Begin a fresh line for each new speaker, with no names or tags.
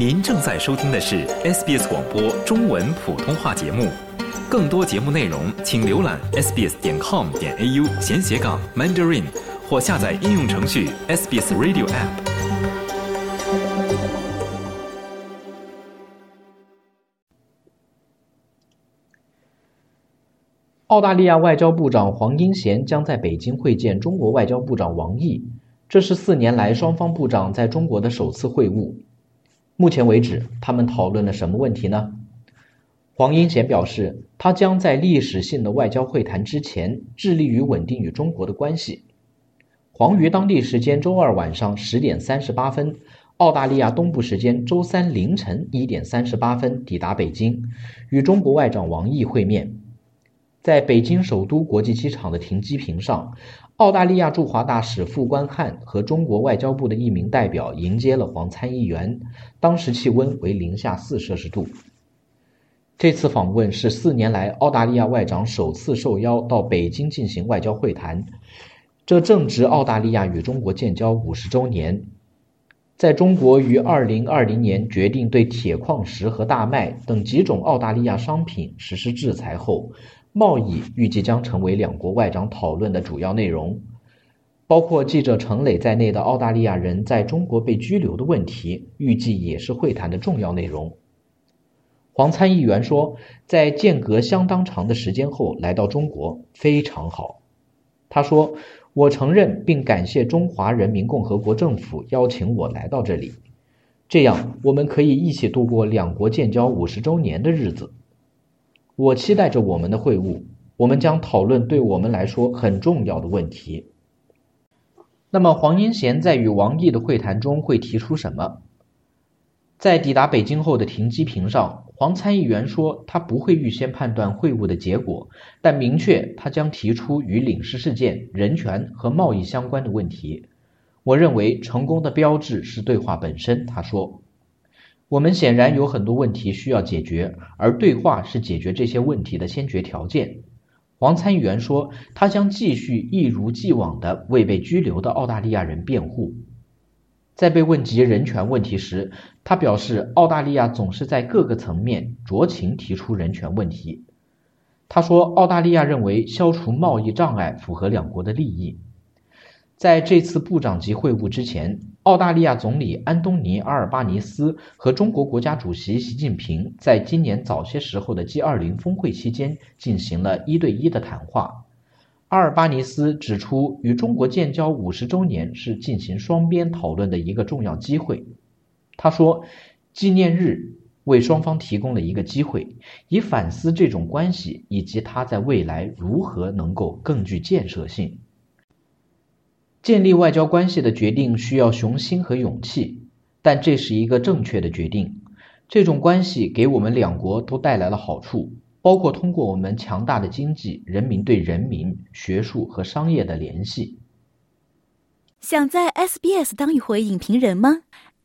您正在收听的是 SBS 广播中文普通话节目。更多节目内容，请浏览 sbs 点 com 点 au 闲斜杠 mandarin，或下载应用程序 SBS Radio App。
澳大利亚外交部长黄英贤将在北京会见中国外交部长王毅，这是四年来双方部长在中国的首次会晤。目前为止，他们讨论了什么问题呢？黄英贤表示，他将在历史性的外交会谈之前，致力于稳定与中国的关系。黄于当地时间周二晚上十点三十八分，澳大利亚东部时间周三凌晨一点三十八分抵达北京，与中国外长王毅会面。在北京首都国际机场的停机坪上，澳大利亚驻华大使傅观汉和中国外交部的一名代表迎接了黄参议员。当时气温为零下四摄氏度。这次访问是四年来澳大利亚外长首次受邀到北京进行外交会谈，这正值澳大利亚与中国建交五十周年。在中国于二零二零年决定对铁矿石和大麦等几种澳大利亚商品实施制裁后，贸易预计将成为两国外长讨论的主要内容，包括记者程磊在内的澳大利亚人在中国被拘留的问题，预计也是会谈的重要内容。黄参议员说，在间隔相当长的时间后来到中国非常好。他说：“我承认并感谢中华人民共和国政府邀请我来到这里，这样我们可以一起度过两国建交五十周年的日子。”我期待着我们的会晤，我们将讨论对我们来说很重要的问题。那么，黄英贤在与王毅的会谈中会提出什么？在抵达北京后的停机坪上，黄参议员说他不会预先判断会晤的结果，但明确他将提出与领事事件、人权和贸易相关的问题。我认为成功的标志是对话本身，他说。我们显然有很多问题需要解决，而对话是解决这些问题的先决条件。黄参议员说，他将继续一如既往地为被拘留的澳大利亚人辩护。在被问及人权问题时，他表示，澳大利亚总是在各个层面酌情提出人权问题。他说，澳大利亚认为消除贸易障碍符合两国的利益。在这次部长级会晤之前，澳大利亚总理安东尼·阿尔巴尼斯和中国国家主席习近平在今年早些时候的 G20 峰会期间进行了一对一的谈话。阿尔巴尼斯指出，与中国建交五十周年是进行双边讨论的一个重要机会。他说，纪念日为双方提供了一个机会，以反思这种关系以及它在未来如何能够更具建设性。建立外交关系的决定需要雄心和勇气，但这是一个正确的决定。这种关系给我们两国都带来了好处，包括通过我们强大的经济、人民对人民、学术和商业的联系。
想在 SBS 当一回影评人吗